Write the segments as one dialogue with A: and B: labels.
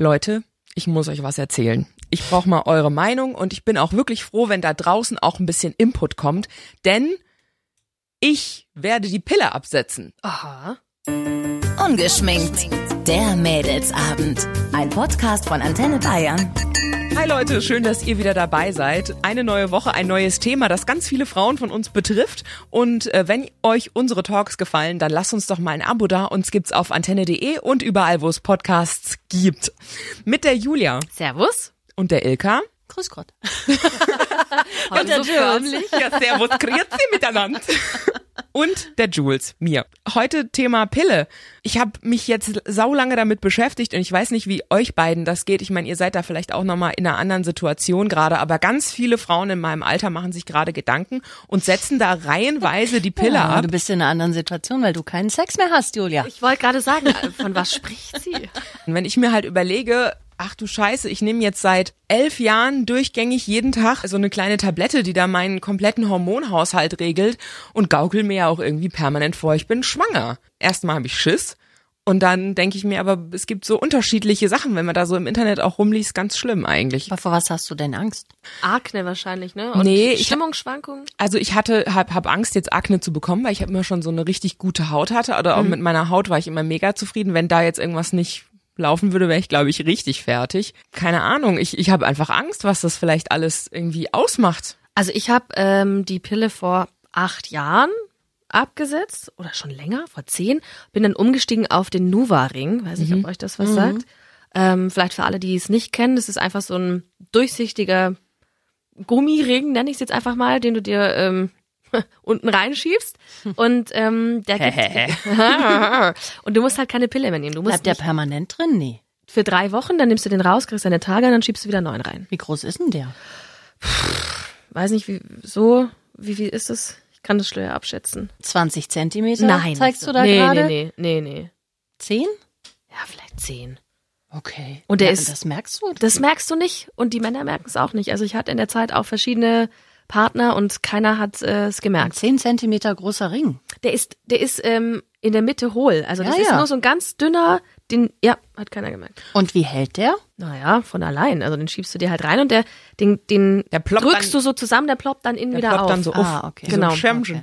A: Leute, ich muss euch was erzählen. Ich brauche mal eure Meinung und ich bin auch wirklich froh, wenn da draußen auch ein bisschen Input kommt, denn ich werde die Pille absetzen.
B: Aha.
C: Ungeschminkt. Der Mädelsabend. Ein Podcast von Antenne Bayern.
A: Hi Leute, schön, dass ihr wieder dabei seid. Eine neue Woche, ein neues Thema, das ganz viele Frauen von uns betrifft. Und äh, wenn euch unsere Talks gefallen, dann lasst uns doch mal ein Abo da. Uns gibt's auf antenne.de und überall, wo es Podcasts gibt. Mit der Julia
B: Servus.
A: und der Ilka.
B: Grüß Gott.
A: Und
B: der Jules.
A: Ja, servus, grüezi miteinander. Und der Jules, mir. Heute Thema Pille. Ich habe mich jetzt saulange damit beschäftigt und ich weiß nicht, wie euch beiden das geht. Ich meine, ihr seid da vielleicht auch nochmal in einer anderen Situation gerade, aber ganz viele Frauen in meinem Alter machen sich gerade Gedanken und setzen da reihenweise die Pille
D: Ja,
A: ab.
D: Du bist in einer anderen Situation, weil du keinen Sex mehr hast, Julia.
B: Ich wollte gerade sagen, von was spricht sie?
A: Und wenn ich mir halt überlege, ach du Scheiße, ich nehme jetzt seit elf Jahren durchgängig jeden Tag so eine kleine Tablette, die da meinen kompletten Hormonhaushalt regelt und gaukel mir ja auch irgendwie permanent vor, ich bin schwanger. Erstmal habe ich Schiss und dann denke ich mir, aber es gibt so unterschiedliche Sachen, wenn man da so im Internet auch rumliest, ganz schlimm eigentlich.
D: Aber vor was hast du denn Angst?
B: Akne wahrscheinlich, ne? Und
A: Nee, ich-
B: Stimmungsschwankungen.
A: Also ich hatte, hab, hab Angst, jetzt Akne zu bekommen, weil ich hab immer schon so eine richtig gute Haut hatte. Oder auch mit meiner Haut war ich immer mega zufrieden. Wenn da jetzt irgendwas nicht laufen würde, wäre ich, glaube ich, richtig fertig. Keine Ahnung. Ich, ich habe einfach Angst, was das vielleicht alles irgendwie ausmacht.
B: Also ich habe ähm, die Pille vor acht Jahren abgesetzt oder schon länger, vor zehn. Bin dann umgestiegen auf den Nuva-Ring. Weiß nicht, ob euch das was sagt. Ähm, vielleicht für alle, die es nicht kennen, das ist einfach so ein durchsichtiger Gummiring, nenne ich es jetzt einfach mal, den du dir ähm, unten reinschiebst. Und ähm, der gibt, und du musst halt keine Pille mehr nehmen. Du musst
D: Bleibt der permanent drin? Nee.
B: für drei Wochen, dann nimmst du den raus, kriegst deine Tage und dann schiebst du wieder neun rein.
D: Wie groß ist denn der?
B: Weiß nicht, wie so, wie viel ist es? Ich kann das schwer abschätzen.
D: 20 Zentimeter?
B: Nein.
D: Zeigst du da
B: nee,
D: gerade?
B: Nee, nee, nee, nee.
D: Zehn?
B: Ja, vielleicht zehn.
D: Okay.
B: Und der
D: Ja,
B: ist-
D: Das merkst du?
B: Das merkst du nicht und die Männer merken es auch nicht. Also ich hatte in der Zeit auch verschiedene Partner und keiner hat äh, es
D: Ein
B: gemerkt.
D: 10 Zentimeter großer Ring.
B: Der ist, der ist ähm, in der Mitte hohl. Also das
D: Ja,
B: ist
D: ja.
B: nur so ein ganz dünner, den, ja, hat keiner gemerkt.
D: Und wie hält der?
B: Naja, von allein. Also den schiebst du dir halt rein und der, den, den
A: Der ploppt
B: drückst
A: dann-
B: du so zusammen, der ploppt dann innen
A: Der
B: wieder
A: ploppt
B: auf.
A: dann so
D: Ah,
A: auf.
D: okay.
A: Wie
B: Genau.
A: So.
D: Okay.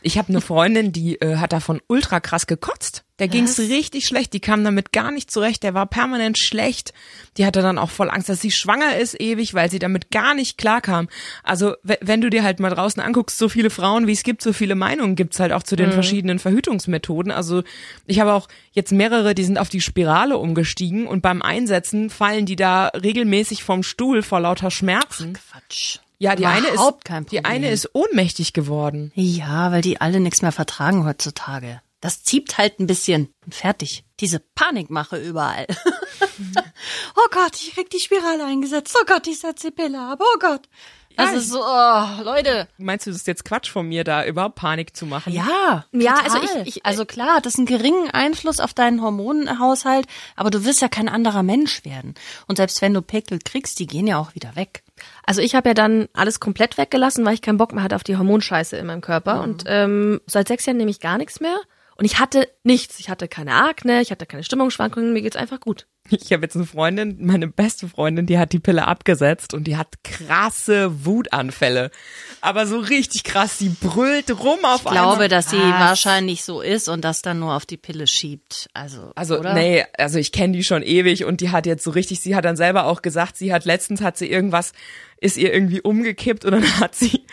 A: Ich habe eine Freundin, die äh, hat davon ultra krass gekotzt. Der ging's richtig schlecht. Die kam damit gar nicht zurecht. Der war permanent schlecht. Die hatte dann auch voll Angst, dass sie schwanger ist ewig, weil sie damit gar nicht klarkam. Also we- wenn du dir halt mal draußen anguckst, so viele Frauen, wie es gibt, so viele Meinungen gibt's halt auch zu
B: Mhm.
A: den verschiedenen Verhütungsmethoden. Also ich habe auch jetzt mehrere, die sind auf die Spirale umgestiegen und beim Einsetzen fallen die da regelmäßig vom Stuhl vor lauter Schmerzen.
D: Quatsch.
A: Ja, die eine ist
D: kein
A: die eine ist ohnmächtig geworden.
D: Ja, weil die alle nichts mehr vertragen heutzutage. Das zieht halt ein bisschen. Fertig. Diese Panikmache überall. oh Gott, ich krieg die Spirale eingesetzt. Oh Gott, ich setze die Pille ab. Oh Gott. Das
A: Ja,
D: ist so, oh, Leute.
A: Meinst du, das ist jetzt Quatsch von mir, da überhaupt Panik zu machen?
D: Ja,
B: Ja,
D: total.
B: also ich- ich-
D: also klar, hat das einen geringen Einfluss auf deinen Hormonhaushalt, aber du wirst ja kein anderer Mensch werden. Und selbst wenn du Pickel kriegst, die gehen ja auch wieder weg.
B: Also ich habe ja dann alles komplett weggelassen, weil ich keinen Bock mehr hatte auf die Hormonscheiße in meinem Körper. Und ähm, seit sechs Jahren nehme ich gar nichts mehr. Und ich hatte nichts. Ich hatte keine Akne, ich hatte keine Stimmungsschwankungen, mir geht's einfach gut.
A: Ich habe jetzt eine Freundin, meine beste Freundin, die hat die Pille abgesetzt und die hat krasse Wutanfälle. Aber so richtig krass, die brüllt rum auf
D: Ich glaube,
A: einmal.
D: dass sie
A: Was?
D: wahrscheinlich so ist und das dann nur auf die Pille schiebt. Also,
A: Also
D: oder?
A: nee, also ich kenne die schon ewig und die hat jetzt so richtig, sie hat dann selber auch gesagt, sie hat letztens hat sie irgendwas, ist ihr irgendwie umgekippt und dann hat sie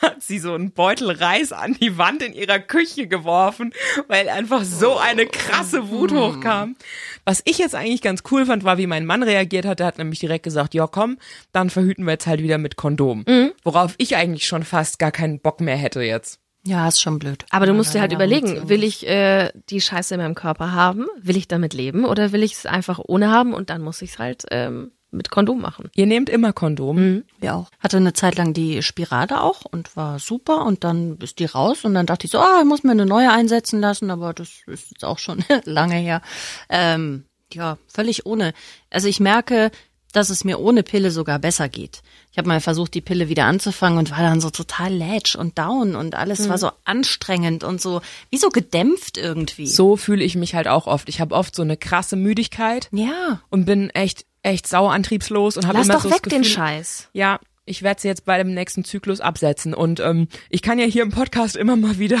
A: hat sie so einen Beutel Reis an die Wand in ihrer Küche geworfen, weil einfach so eine krasse Wut hochkam. Was ich jetzt eigentlich ganz cool fand, war, wie mein Mann reagiert hat. Der hat nämlich direkt gesagt, ja komm, dann verhüten wir jetzt halt wieder mit Kondom. Worauf ich eigentlich schon fast gar keinen Bock mehr hätte jetzt.
D: Ja, ist schon blöd.
B: Aber du musst dir
D: Ja,
B: halt
D: ja,
B: überlegen, will ich äh, die Scheiße in meinem Körper haben? Will ich damit leben? Oder will ich es einfach ohne haben und dann muss ich es halt ähm, mit Kondom machen?
A: Ihr nehmt immer Kondom.
D: Wir auch. Hatte eine Zeit lang die Spirale auch und war super und dann ist die raus und dann dachte ich so, ah, ich muss mir eine neue einsetzen lassen, aber das ist jetzt auch schon lange her. Ähm, ja, völlig ohne. Also ich merke, dass es mir ohne Pille sogar besser geht. Ich habe mal versucht, die Pille wieder anzufangen und war dann so total lätsch und down und alles
A: Mhm.
D: war so anstrengend und so wie so gedämpft irgendwie.
A: So fühle ich mich halt auch oft. Ich habe oft so eine krasse Müdigkeit
D: Ja.
A: und bin echt echt sauantriebslos und habe
B: Lass
A: immer
B: doch
A: so
B: weg
A: das
B: den
A: Gefühl,
B: Scheiß.
A: Ja, ich werde sie jetzt bei dem nächsten Zyklus absetzen und ähm, ich kann ja hier im Podcast immer mal wieder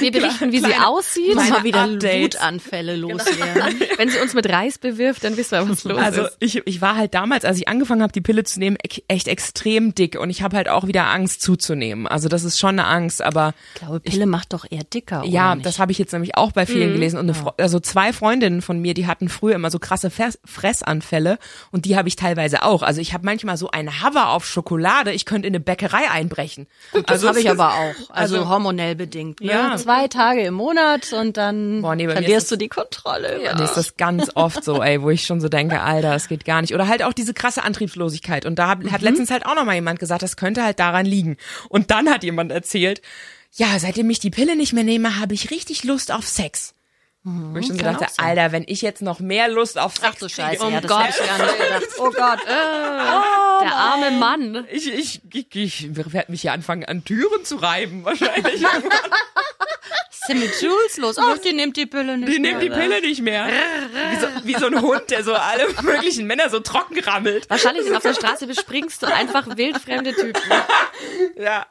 B: Wir berichten, wie sie aussieht.
D: Mal wieder
A: Updates.
D: Wutanfälle loswerden.
B: Wenn sie uns mit Reis bewirft, dann wissen wir, was los
A: Also
B: ist.
A: ich, ich war halt damals, als ich angefangen habe, die Pille zu nehmen, echt extrem dick und ich habe halt auch wieder Angst zuzunehmen. Also das ist schon eine Angst, aber
D: Ich glaube, Pille macht doch eher dicker, oder
A: ja,
D: nicht?
A: das habe ich jetzt nämlich auch bei vielen gelesen. Und eine also zwei Freundinnen von mir, die hatten früher immer so krasse Fress Fressanfälle und die habe ich teilweise auch. Also ich habe manchmal so einen Hover auf Schokolade, ich könnte in eine Bäckerei einbrechen.
D: Das
A: also
D: habe ich aber auch. Also,
A: also-
D: hormonell bedingt. Ne?
A: Ja.
D: Zwei Tage im Monat und dann
A: Boah, nee,
D: verlierst du die Kontrolle.
A: Mir ist das ganz oft so, ey, wo ich schon so denke, Alter, das geht gar nicht. Oder halt auch diese krasse Antriebslosigkeit. Und da hat, hat letztens halt auch noch mal jemand gesagt, das könnte halt daran liegen. Und dann hat jemand erzählt, ja, seitdem ich die Pille nicht mehr nehme, habe ich richtig Lust auf Sex. Wo ich schon dachte,
D: auch sein.
A: Alter, wenn ich jetzt noch mehr Lust auf Sex
D: Ach du
A: kriege,
D: Scheiße,
B: Um
D: ja, das
B: Gott.
D: ich gar nicht gedacht. Oh Gott.
B: Der arme Mann.
A: ich, ich, ich, ich werde mich hier anfangen, an Türen zu reiben, wahrscheinlich.
D: Ist denn mit Jules los? Ach, die nimmt die Pille nicht
A: Die nimmt die
D: mehr.
A: Pille nicht mehr. Wie so, wie so ein Hund, der so alle möglichen Männer so trocken rammelt.
B: Wahrscheinlich auf der Straße bespringst du einfach wildfremde Typen.
A: Ja.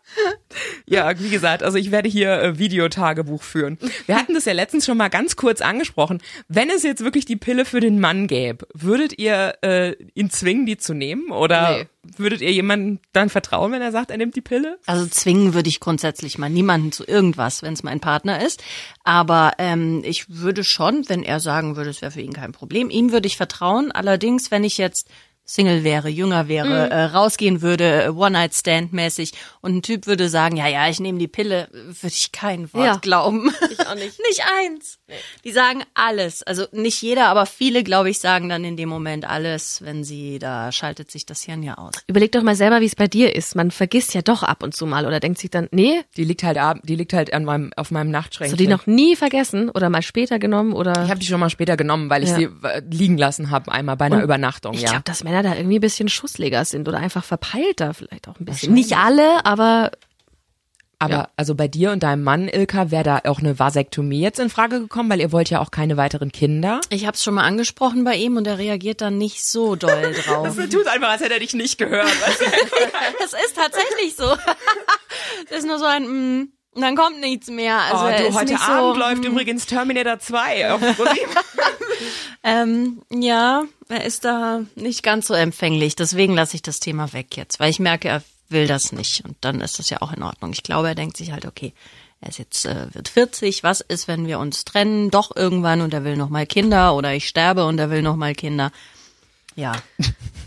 A: Ja, wie gesagt, also ich werde hier äh, Videotagebuch führen. Wir hatten das ja letztens schon mal ganz kurz angesprochen. Wenn es jetzt wirklich die Pille für den Mann gäbe, würdet ihr äh, ihn zwingen, die zu nehmen? Oder
B: Nee.
A: Würdet ihr jemandem dann vertrauen, wenn er sagt, er nimmt die Pille?
D: Also zwingen würde ich grundsätzlich mal niemanden zu irgendwas, wenn es mein Partner ist. Aber ähm, ich würde schon, wenn er sagen würde, es wäre für ihn kein Problem, ihm würde ich vertrauen. Allerdings, wenn ich jetzt Single wäre, jünger wäre, äh, rausgehen würde, äh, One-Night-Stand-mäßig und ein Typ würde sagen, ja, ja, ich nehme die Pille, würde ich kein Wort
B: Ja.
D: glauben.
B: Ich auch nicht.
D: nicht eins. Die sagen alles. Also nicht jeder, aber viele, glaube ich, sagen dann in dem Moment alles, wenn sie, da schaltet sich das Hirn ja aus.
B: Überleg doch mal selber, wie es bei dir ist. Man vergisst ja doch ab und zu mal oder denkt sich dann, nee,
A: Die liegt halt ab, die liegt halt an meinem, auf meinem
B: hast
A: Nachtschränkchen.
B: du die noch nie vergessen oder mal später genommen oder?
A: ich habe die schon mal später genommen, weil ich
B: Ja.
A: sie äh, liegen lassen habe, einmal bei einer Übernachtung,
B: ich
A: ja.
B: glaube, dass Männer da irgendwie ein bisschen Schussleger sind oder einfach verpeilter vielleicht auch ein bisschen. Nicht alle, aber
A: Aber
B: Ja.
A: also bei dir und deinem Mann, Ilka, wäre da auch eine Vasektomie jetzt in Frage gekommen, weil ihr wollt ja auch keine weiteren Kinder.
D: Ich habe es schon mal angesprochen bei ihm und er reagiert dann nicht so doll drauf.
A: tut einfach, als hätte er dich nicht gehört.
D: Das ist tatsächlich so. Das ist nur so ein, mm, und dann kommt nichts mehr. Also
A: oh, du, heute Abend
D: so,
A: läuft
D: mm,
A: übrigens Terminator 2 auf.
D: Ähm, ja, er ist da nicht ganz so empfänglich. Deswegen lasse ich das Thema weg jetzt, weil ich merke, er will das nicht. Und dann ist das ja auch in Ordnung. Ich glaube, er denkt sich halt, okay, er ist jetzt äh, wird 40. Was ist, wenn wir uns trennen? Doch irgendwann und er will noch mal Kinder oder ich sterbe und er will noch mal Kinder. Ja,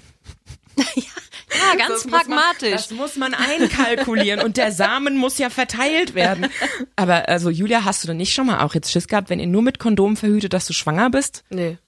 D: ja, ganz
A: Das muss man-
D: pragmatisch.
A: das muss man einkalkulieren und der Samen muss ja verteilt werden. Aber also Julia, hast du denn nicht schon mal auch jetzt Schiss gehabt, wenn ihr nur mit Kondom verhütet, dass du schwanger bist?
B: nee.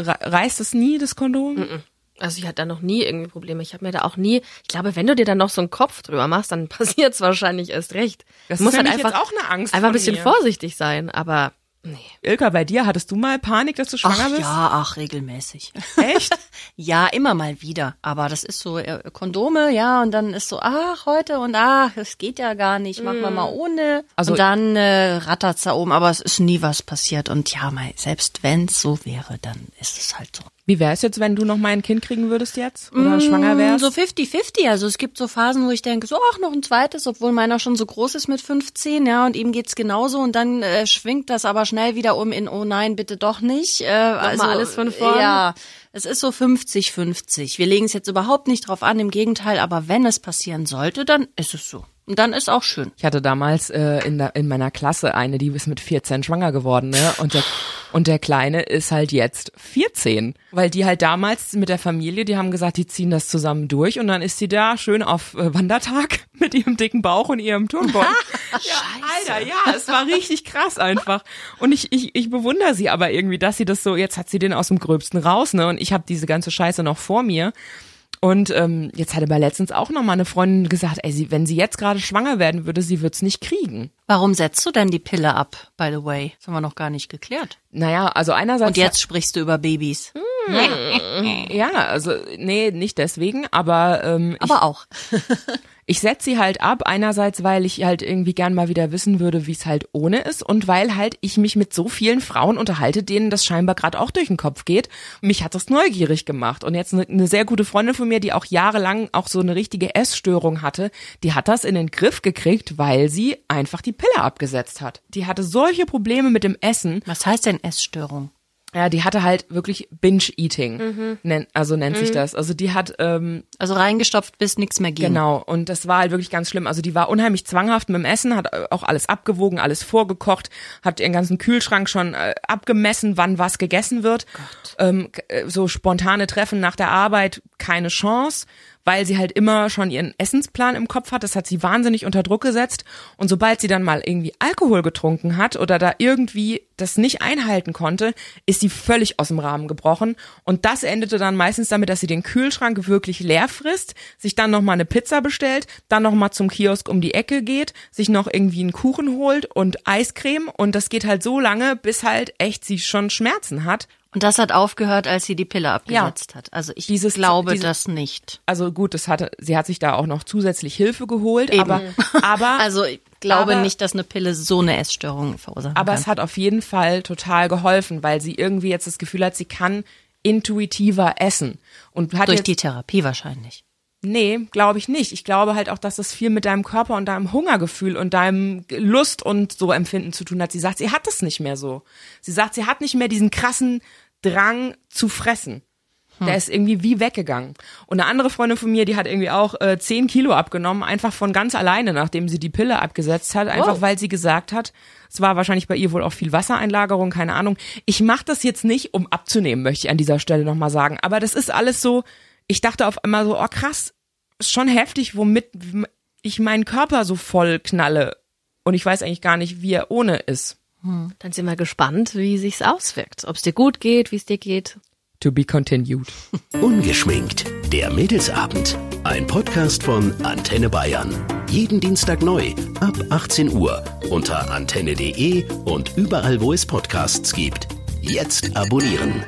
A: Re reißt es nie, das Kondom?
B: Also ich hatte da noch nie irgendwie Probleme. Ich habe mir da auch nie, ich glaube, wenn du dir dann noch so einen Kopf drüber machst, dann passiert's wahrscheinlich erst recht.
A: Das
B: musst halt einfach,
A: jetzt auch eine Angst
B: einfach ein bisschen
A: mir.
B: vorsichtig sein, aber nee.
A: Ilka, bei dir, hattest du mal Panik, dass du schwanger
D: Ach
A: bist?
D: ja, ach, regelmäßig.
A: Echt?
D: Ja, immer mal wieder. Aber das ist so äh, Kondome, ja, und dann ist so, ach, heute und ach, es geht ja gar nicht, machen wir mal ohne.
A: Also-
D: und dann äh, rattert's da oben, aber es ist nie was passiert. Und ja, mal, selbst wenn's so wäre, dann ist es halt so.
A: Wie wär's jetzt, wenn du noch mal ein Kind kriegen würdest jetzt? Oder schwanger wärst?
D: Mm, So 50-50. Also es gibt so Phasen, wo ich denke, so, ach, noch ein zweites, obwohl meiner schon so groß ist mit 15, ja, und ihm geht's genauso. Und dann äh, schwingt das aber schnell wieder um in, oh nein, bitte doch nicht. Äh, also,
B: alles von vorn?
D: Ja, es ist so 50-50. Wir legen es jetzt überhaupt nicht drauf an, im Gegenteil, aber wenn es passieren sollte, dann ist es so. Und dann ist auch schön.
A: Ich hatte damals äh, in, der, in meiner Klasse eine, die ist mit 14 schwanger geworden, ne? Und der, und der Kleine ist halt jetzt 14. Weil die halt damals mit der Familie, die haben gesagt, die ziehen das zusammen durch und dann ist sie da schön auf äh, Wandertag mit ihrem dicken Bauch und ihrem Turmbeutel. ja, Alter, ja, es war richtig krass einfach. Und ich, ich, ich bewundere sie aber irgendwie, dass sie das so, jetzt hat sie den aus dem Gröbsten raus, ne? Und ich habe diese ganze Scheiße noch vor mir. Und ähm, jetzt hatte aber letztens auch noch mal eine Freundin gesagt, ey, sie, wenn sie jetzt gerade schwanger werden würde, sie wird's nicht kriegen.
D: Warum setzt du denn die Pille ab, by the way? Das haben wir noch gar nicht geklärt.
A: Naja, also einerseits
D: Und jetzt sprichst du über Babys.
A: Ja, also nee, nicht deswegen, aber ähm, ich,
D: Aber auch.
A: ich setze sie halt ab. Einerseits, weil ich halt irgendwie gern mal wieder wissen würde, wie es halt ohne ist und weil halt ich mich mit so vielen Frauen unterhalte, denen das scheinbar gerade auch durch den Kopf geht. Mich hat das neugierig gemacht und jetzt eine, eine sehr gute Freundin von mir, die auch jahrelang auch so eine richtige Essstörung hatte, die hat das in den Griff gekriegt, weil sie einfach die Pille abgesetzt hat. Die hatte solche Probleme mit dem Essen,
D: Was heißt denn Essstörung?
A: Ja, die hatte halt wirklich Binge-Eating, nennt, also nennt sich das. Also die hat ähm,
D: Also reingestopft, bis nichts mehr ging.
A: Genau, und das war halt wirklich ganz schlimm. Also die war unheimlich zwanghaft mit dem Essen, hat auch alles abgewogen, alles vorgekocht, hat ihren ganzen Kühlschrank schon äh, abgemessen, wann was gegessen wird. Ähm, äh, so spontane Treffen nach der Arbeit, keine Chance, weil sie halt immer schon ihren Essensplan im Kopf hat. Das hat sie wahnsinnig unter Druck gesetzt. Und sobald sie dann mal irgendwie Alkohol getrunken hat oder da irgendwie das nicht einhalten konnte, ist sie völlig aus dem Rahmen gebrochen. Und das endete dann meistens damit, dass sie den Kühlschrank wirklich leer frisst, sich dann noch mal eine Pizza bestellt, dann noch mal zum Kiosk um die Ecke geht, sich noch irgendwie einen Kuchen holt und Eiscreme. Und das geht halt so lange, bis halt echt sie schon Schmerzen hat.
D: Und das hat aufgehört, als sie die Pille abgesetzt hat. Also ich
A: Dieses-
D: glaube
A: diese-
D: das nicht.
A: Also gut, das hatte, sie hat sich da auch noch zusätzlich Hilfe geholt, aber, aber,
D: Also ich glaube
A: Aber-
D: nicht, dass eine Pille so eine Essstörung verursachen
A: aber
D: kann.
A: es hat auf jeden Fall total geholfen, weil sie irgendwie jetzt das Gefühl hat, sie kann intuitiver essen und hat
D: Durch
A: jetzt,
D: die Therapie wahrscheinlich.
A: Nee, glaube ich nicht. Ich glaube halt auch, dass das viel mit deinem Körper und deinem Hungergefühl und deinem Lust und so Empfinden zu tun hat. Sie sagt, sie hat das nicht mehr so. Sie sagt, sie hat nicht mehr diesen krassen Drang zu fressen. Der ist irgendwie wie weggegangen. Und eine andere Freundin von mir, die hat irgendwie auch äh, 10 Kilo abgenommen, einfach von ganz alleine, nachdem sie die Pille abgesetzt hat, einfach weil sie gesagt hat, es war wahrscheinlich bei ihr wohl auch viel Wassereinlagerung, keine Ahnung. Ich mache das jetzt nicht, um abzunehmen, möchte ich an dieser Stelle nochmal sagen. Aber das ist alles so, ich dachte auf einmal so, oh krass, ist schon heftig, womit ich meinen Körper so voll knalle. Und ich weiß eigentlich gar nicht, wie er ohne ist.
B: Dann sind wir gespannt, wie sich's auswirkt. Ob es dir gut geht, wie es dir geht.
A: To be continued.
E: Ungeschminkt. Der Mädelsabend. Ein Podcast von Antenne Bayern. Jeden Dienstag neu ab 18 Uhr unter antenne.de und überall, wo es Podcasts gibt. Jetzt abonnieren.